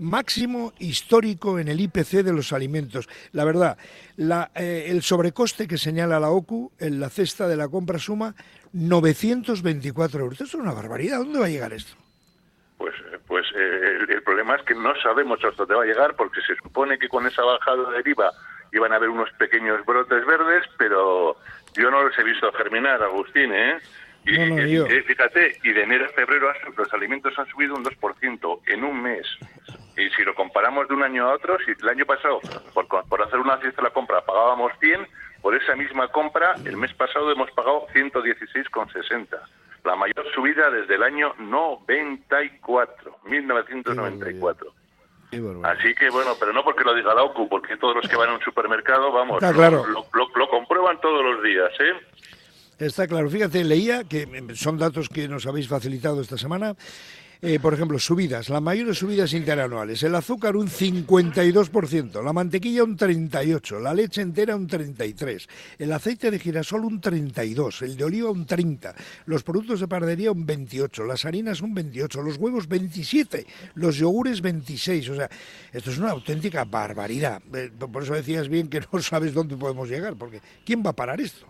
máximo histórico en el IPC de los alimentos. La verdad, la, eh, el sobrecoste que señala la OCU en la cesta de la compra suma 924 euros. Esto es una barbaridad. ¿Dónde va a llegar esto? Pues, eh, pues eh, el, problema es que no sabemos hasta dónde va a llegar porque se supone que con esa bajada de IVA iban a haber unos pequeños brotes verdes, pero yo no los he visto germinar, Agustín, ¿eh? Y, fíjate, y de enero a febrero los alimentos han subido un 2% en un mes. Y si lo comparamos de un año a otro, si el año pasado, por, por hacer una fiesta de la compra, pagábamos 100, por esa misma compra, el mes pasado hemos pagado 116,60. La mayor subida desde el año 94, 1994. Así que bueno, pero no porque lo diga la OCU, porque todos los que van a un supermercado, vamos, claro. lo, comprueban todos los días, ¿eh? Está claro. Fíjate, leía que son datos que nos habéis facilitado esta semana. Eh, por ejemplo, subidas, las mayores subidas interanuales. El azúcar un 52%, la mantequilla un 38%, la leche entera un 33%, el aceite de girasol un 32%, el de oliva un 30%, los productos de pardería un 28%, las harinas un 28%, los huevos 27%, los yogures 26%. O sea, esto es una auténtica barbaridad. Eh, por eso decías bien que no sabes dónde podemos llegar, porque ¿quién va a parar esto?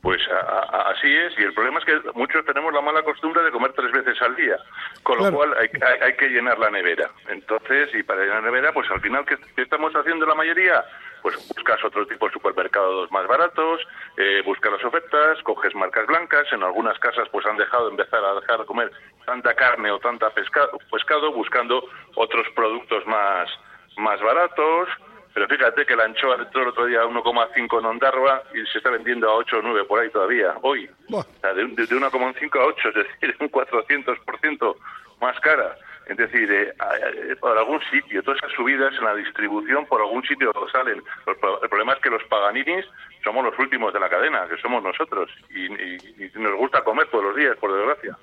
Pues así es, y el problema es que muchos tenemos la mala costumbre de comer tres veces al día, con lo cual hay, que llenar la nevera. Entonces, y para llenar la nevera, pues al final, ¿qué, estamos haciendo la mayoría? Pues buscas otro tipo de supermercados más baratos, eh, buscas las ofertas, coges marcas blancas, en algunas casas pues han dejado empezar a dejar de comer tanta carne o tanta pescado, pescado buscando otros productos más, más baratos, pero fíjate que la anchoa entró el otro día a 1,5 en Ondarroa y se está vendiendo a 8 o 9 por ahí todavía, hoy. O sea, de, 1,5 a 8, es decir, un 400% más cara. Es decir, eh, eh, por algún sitio, todas esas subidas en la distribución, por algún sitio salen. El problema es que los paganinis somos los últimos de la cadena, que somos nosotros. y nos gusta comer todos los días, por desgracia.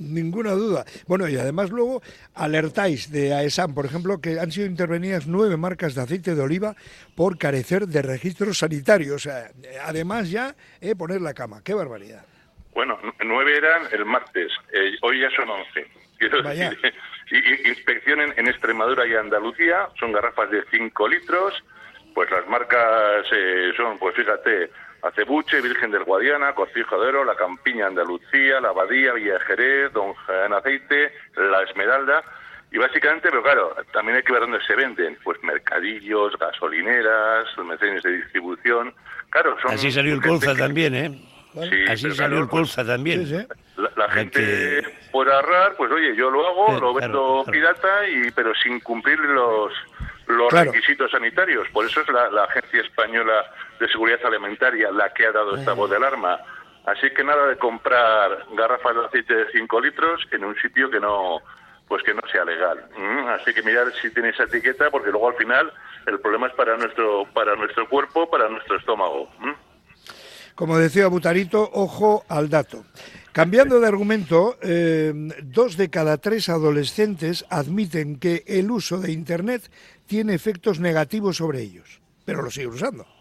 Ninguna duda. Bueno, y además luego alertáis de AESAM, por ejemplo, que han sido intervenidas nueve marcas de aceite de oliva por carecer de registros sanitarios. O sea, además ya eh, poner la cama. ¡Qué barbaridad! Bueno, nueve eran el martes, eh, hoy ya son once. Quiero decir, y, inspección en, Extremadura y Andalucía, son garrafas de cinco litros, pues las marcas eh, son, pues fíjate, Acebuche, Virgen del Guadiana, Cortijo de Oro, La Campiña Andalucía, La Abadía, Villa Jerez, Don Juan Aceite, La Esmeralda. Y básicamente, pero claro, también hay que ver dónde se venden. Pues mercadillos, gasolineras, almacenes de distribución. Claro, son Así salió el colza también, ¿eh? Así salió el colza también. La, gente por ahorrar, pues oye, yo lo hago, lo vendo pirata, y pero sin cumplir los los requisitos sanitarios. Por eso es la, Agencia Española de Seguridad Alimentaria la que ha dado esta voz de alarma. Así que nada de comprar garrafas de aceite de 5 litros en un sitio que no pues que no sea legal. Mm, así que mirar si tiene esa etiqueta porque luego al final el problema es para nuestro para nuestro cuerpo, para nuestro estómago. Mm. Como decía Butarito, ojo al dato. Cambiando de argumento, eh, dos de cada tres adolescentes admiten que el uso de Internet tiene efectos negativos sobre ellos, pero lo siguen usando.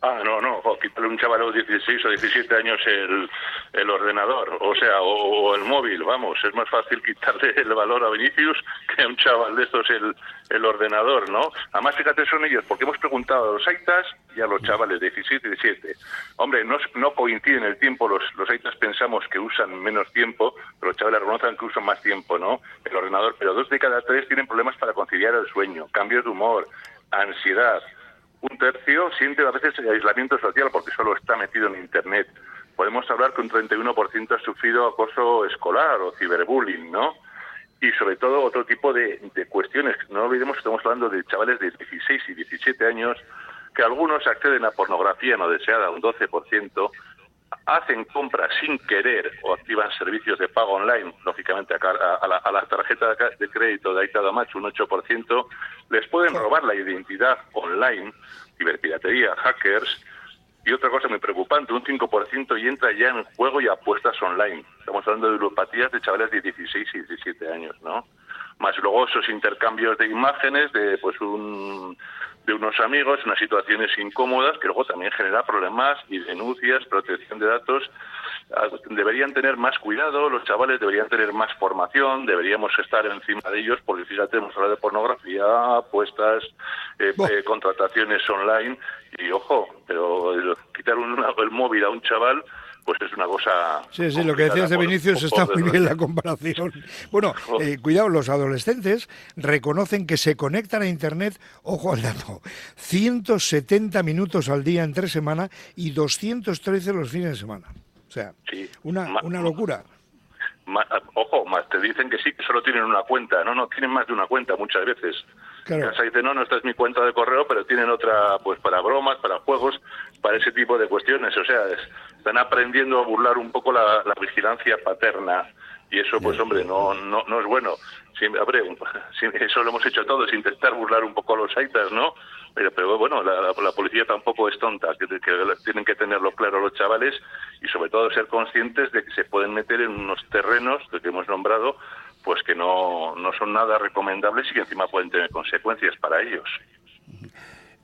Ah, no, no, o quitarle un chaval de 16 o 17 años el, el ordenador, o sea, o, el móvil, vamos, es más fácil quitarle el valor a Vinicius que a un chaval de estos el, el ordenador, ¿no? Además, fíjate, son ellos, porque hemos preguntado a los aitas y a los chavales de 17 y 17. Hombre, no, no coinciden el tiempo, los, los aitas pensamos que usan menos tiempo, pero los chavales reconocen que usan más tiempo, ¿no? El ordenador, pero dos de cada tres tienen problemas para conciliar el sueño, cambios de humor, ansiedad, un tercio siente a veces aislamiento social porque solo está metido en Internet. Podemos hablar que un 31% ha sufrido acoso escolar o ciberbullying, ¿no? Y sobre todo otro tipo de, de cuestiones. No olvidemos que estamos hablando de chavales de 16 y 17 años que algunos acceden a pornografía no deseada, un 12%, hacen compras sin querer o activan servicios de pago online, lógicamente a, la, tarjeta de crédito de Aita Macho, un 8%, les pueden robar la identidad online, ciberpiratería, hackers, y otra cosa muy preocupante, un 5% y entra ya en juego y apuestas online. Estamos hablando de ludopatías de chavales de 16 y 17 años, ¿no? Más luego esos intercambios de imágenes de pues un de unos amigos unas situaciones incómodas que luego también genera problemas y denuncias, protección de datos. Deberían tener más cuidado, los chavales deberían tener más formación, deberíamos estar encima de ellos, porque fíjate, hemos hablado de pornografía, apuestas, eh, eh, contrataciones online, y ojo, pero quitar el móvil a un chaval pues es una cosa... Sí, sí, lo que decías de Vinicius está muy bien la comparación. Bueno, eh, cuidado, los adolescentes reconocen que se conectan a Internet, ojo al dato, 170 minutos al día entre semana y 213 los fines de semana. O sea, una, una locura. ojo, más te dicen que sí, que solo tienen una cuenta. No, no, tienen más de una cuenta muchas veces. Claro. Casa dice, no, no, esta es mi cuenta de correo, pero tienen otra, pues para bromas, para juegos, para ese tipo de cuestiones. O sea, están aprendiendo a burlar un poco la, vigilancia paterna. Y eso, pues hombre, no, no, no es bueno. Siempre, eso lo hemos hecho todos, intentar burlar un poco a los aitas, ¿no? Pero, pero bueno, la, policía tampoco es tonta, que, tienen que tenerlo claro los chavales y sobre todo ser conscientes de que se pueden meter en unos terrenos que hemos nombrado pues que no, no son nada recomendables y que encima pueden tener consecuencias para ellos.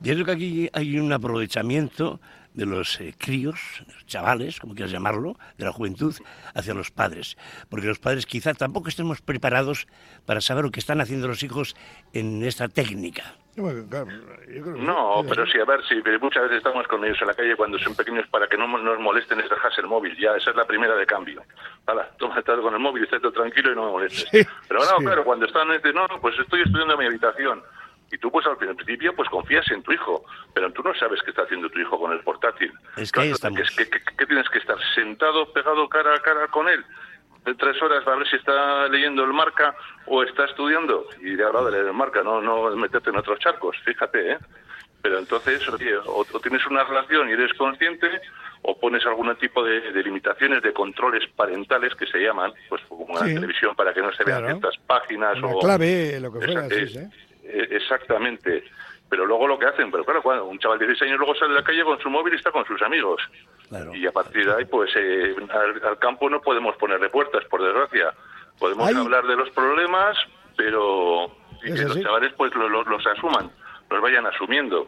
Yo creo que aquí hay un aprovechamiento de los eh, críos, chavales, como quieras llamarlo, de la juventud, hacia los padres. Porque los padres quizá tampoco estemos preparados para saber lo que están haciendo los hijos en esta técnica. No, pero sí, a ver, sí, muchas veces estamos con ellos en la calle cuando son pequeños para que no nos molesten es dejarse el móvil, ya, esa es la primera de cambio. Hala, toma, estás con el móvil, todo tranquilo y no me molestes. pero no, claro, cuando están, no, no, pues estoy estudiando en mi habitación. Y tú, pues al principio, pues confías en tu hijo, pero tú no sabes qué está haciendo tu hijo con el portátil. Es que, que, tienes que estar sentado, pegado cara a cara con él de tres horas a ver si está leyendo el marca o está estudiando. Y de ahora de leer el marca, no, no meterte en otros charcos, fíjate, ¿eh? Pero entonces, o, tienes una relación y eres consciente, o pones algún tipo de, limitaciones, de controles parentales que se llaman, pues como una televisión para que no se vean ciertas páginas. o clave, lo que fuera, e, Exactamente. Pero luego lo que hacen, pero claro, cuando un chaval de 16 años luego sale a la calle con su móvil y está con sus amigos. Y a partir de ahí, pues eh, al, campo no podemos ponerle puertas, por desgracia. Podemos hablar de los problemas, pero que los chavales pues los asuman, los vayan asumiendo.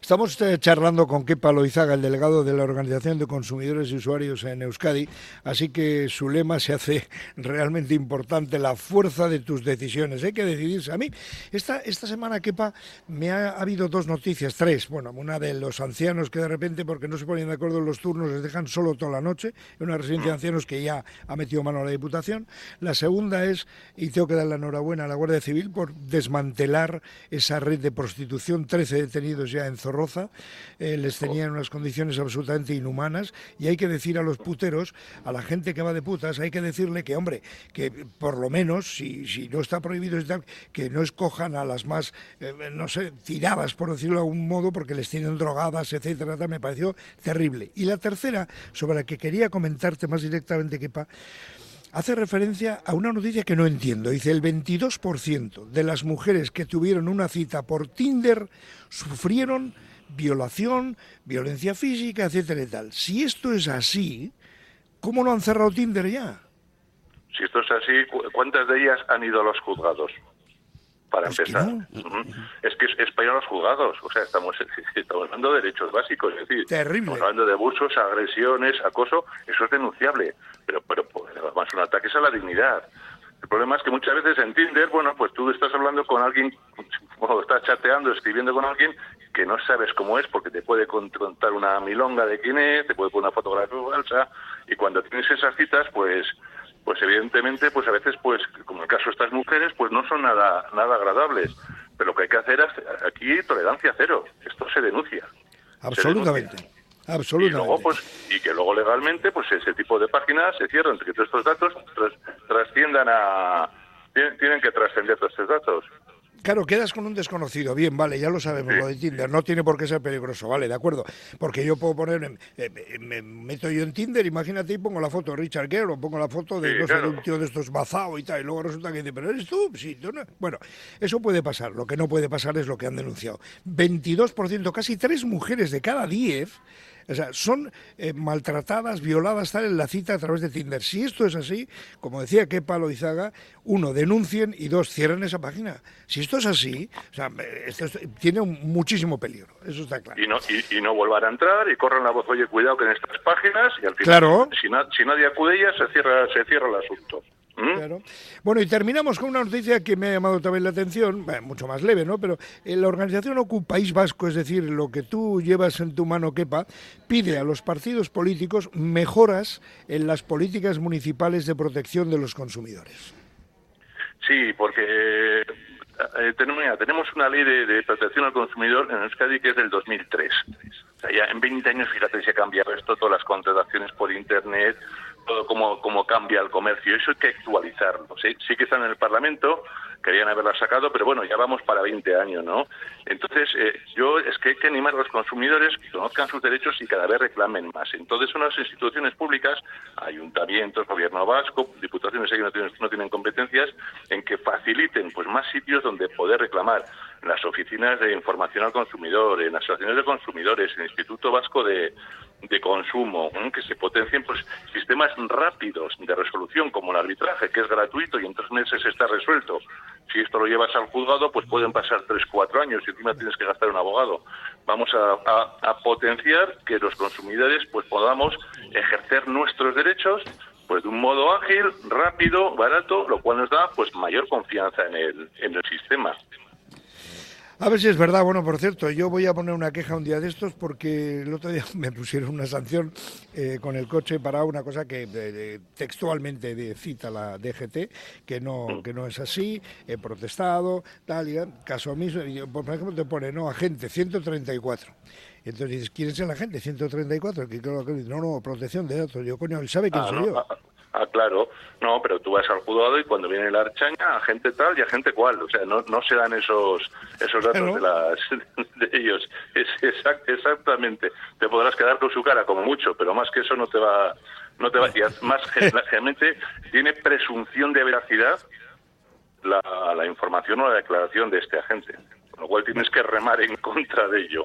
Estamos eh, charlando con Kepa Loizaga, el delegado de la Organización de Consumidores y Usuarios en Euskadi, así que su lema se hace realmente importante, la fuerza de tus decisiones. Hay que decidirse. A mí, esta, esta semana, Kepa, me ha, habido dos noticias, tres. Bueno, una de los ancianos que de repente, porque no se ponen de acuerdo en los turnos, les dejan solo toda la noche, en una residencia de ancianos que ya ha metido mano a la Diputación. La segunda es, y tengo que dar la enhorabuena a la Guardia Civil por desmantelar esa red de prostitución, 13 detenidos ya en Roza, eh, les tenían unas condiciones absolutamente inhumanas y hay que decir a los puteros, a la gente que va de putas, hay que decirle que, hombre, que por lo menos, si, si no está prohibido, que no escojan a las más, eh, no sé, tiradas, por decirlo de algún modo, porque les tienen drogadas, etcétera, me pareció terrible. Y la tercera, sobre la que quería comentarte más directamente, Kepa, hace referencia a una noticia que no entiendo. Dice, el 22% de las mujeres que tuvieron una cita por Tinder sufrieron violación, violencia física, etcétera y tal. Si esto es así, ¿cómo no han cerrado Tinder ya? Si esto es así, ¿cuántas de ellas han ido a los juzgados? Para empezar. Es que es, para ir a los juzgados. O sea, estamos, estamos hablando de derechos básicos. Es decir, Terrible. estamos hablando de abusos, agresiones, acoso. Eso es denunciable. Pero, pero son ataques a la dignidad. El problema es que muchas veces en Tinder, bueno, pues tú estás hablando con alguien, o estás chateando, escribiendo con alguien que no sabes cómo es porque te puede contar una milonga de quién es, te puede poner una fotografía falsa y cuando tienes esas citas, pues pues evidentemente, pues a veces, pues como el caso de estas mujeres, pues no son nada nada agradables. Pero lo que hay que hacer es aquí tolerancia cero. Esto se denuncia. Absolutamente. Absolutamente. Y, luego, pues, y que luego legalmente, pues ese tipo de páginas se cierran, que todos estos datos trasciendan a... Tienen que trascender todos estos datos. Claro, quedas con un desconocido, bien, vale, ya lo sabemos, lo de Tinder, no tiene por qué ser peligroso, vale, de acuerdo, porque yo puedo poner, eh, me meto yo en Tinder, imagínate, y pongo la foto de Richard Gere o pongo la foto de, no sé, un tío de estos bazao y tal, y luego resulta que dice, pero eres tú, sí, no. bueno, eso puede pasar, lo que no puede pasar es lo que han denunciado. 22%, casi tres mujeres de cada diez O sea, son eh, maltratadas, violadas, tal, en la cita a través de Tinder. Si esto es así, como decía Kepa Loizaga, uno, denuncien y dos, cierren esa página. Si esto es así, o sea, esto tiene muchísimo peligro, eso está claro. Y no, y, no volver a entrar y corran la voz, oye, cuidado que en estas páginas, y al final, claro. si, si nadie acude a ellas, se cierra, se cierra el asunto. ¿Mm? Bueno, y terminamos con una noticia que me ha llamado también la atención, mucho más leve, ¿no? Pero eh, la organización Ocupa País Vasco, es decir, lo que tú llevas en tu mano, Kepa, pide a los partidos políticos mejoras en las políticas municipales de protección de los consumidores. Sí, porque eh, tenemos una ley de, protección al consumidor en Euskadi que es del 2003. O sea, ya en 20 años, fíjate, se ha cambiado esto, todas las contrataciones por Internet, todo cómo, cómo cambia el comercio. Eso hay que actualizarlo. Sí, sí que están en el Parlamento, querían haberla sacado, pero bueno, ya vamos para 20 años, ¿no? Entonces, eh, yo es que hay que animar a los consumidores que conozcan sus derechos y cada vez reclamen más. Entonces, son las instituciones públicas, ayuntamientos, gobierno vasco, diputaciones que no tienen, competencias, en que faciliten pues más sitios donde poder reclamar en las oficinas de información al consumidor, en las asociaciones de consumidores, en el Instituto Vasco de, de consumo, que se potencien pues sistemas rápidos de resolución como el arbitraje, que es gratuito y en tres meses está resuelto. Si esto lo llevas al juzgado, pues pueden pasar tres, cuatro años y encima tienes que gastar un abogado. Vamos a, potenciar que los consumidores pues podamos ejercer nuestros derechos pues de un modo ágil, rápido, barato, lo cual nos da pues mayor confianza en el, en el sistema. A ver si es verdad. Bueno, por cierto, yo voy a poner una queja un día de estos porque el otro día me pusieron una sanción eh, con el coche para una cosa que textualmente cita la DGT, que no, que no es así, he protestado, tal, y caso mismo, por ejemplo te pone, no, agente 134. Entonces dices, ¿quién es el agente 134? Que, no, no, protección de datos. Yo, coño, él sabe quién ah, soy yo. Ah, claro. No, pero tú vas al juzgado y cuando viene la archaña, a gente tal y a gente cual. O sea, no, no se dan esos, esos datos de, las, de ellos. Es exactamente. Te podrás quedar con su cara como mucho, pero más que eso no te va... No te va, y más generalmente tiene presunción de veracidad la, la información o la declaración de este agente. Con lo cual tienes que remar en contra de ello.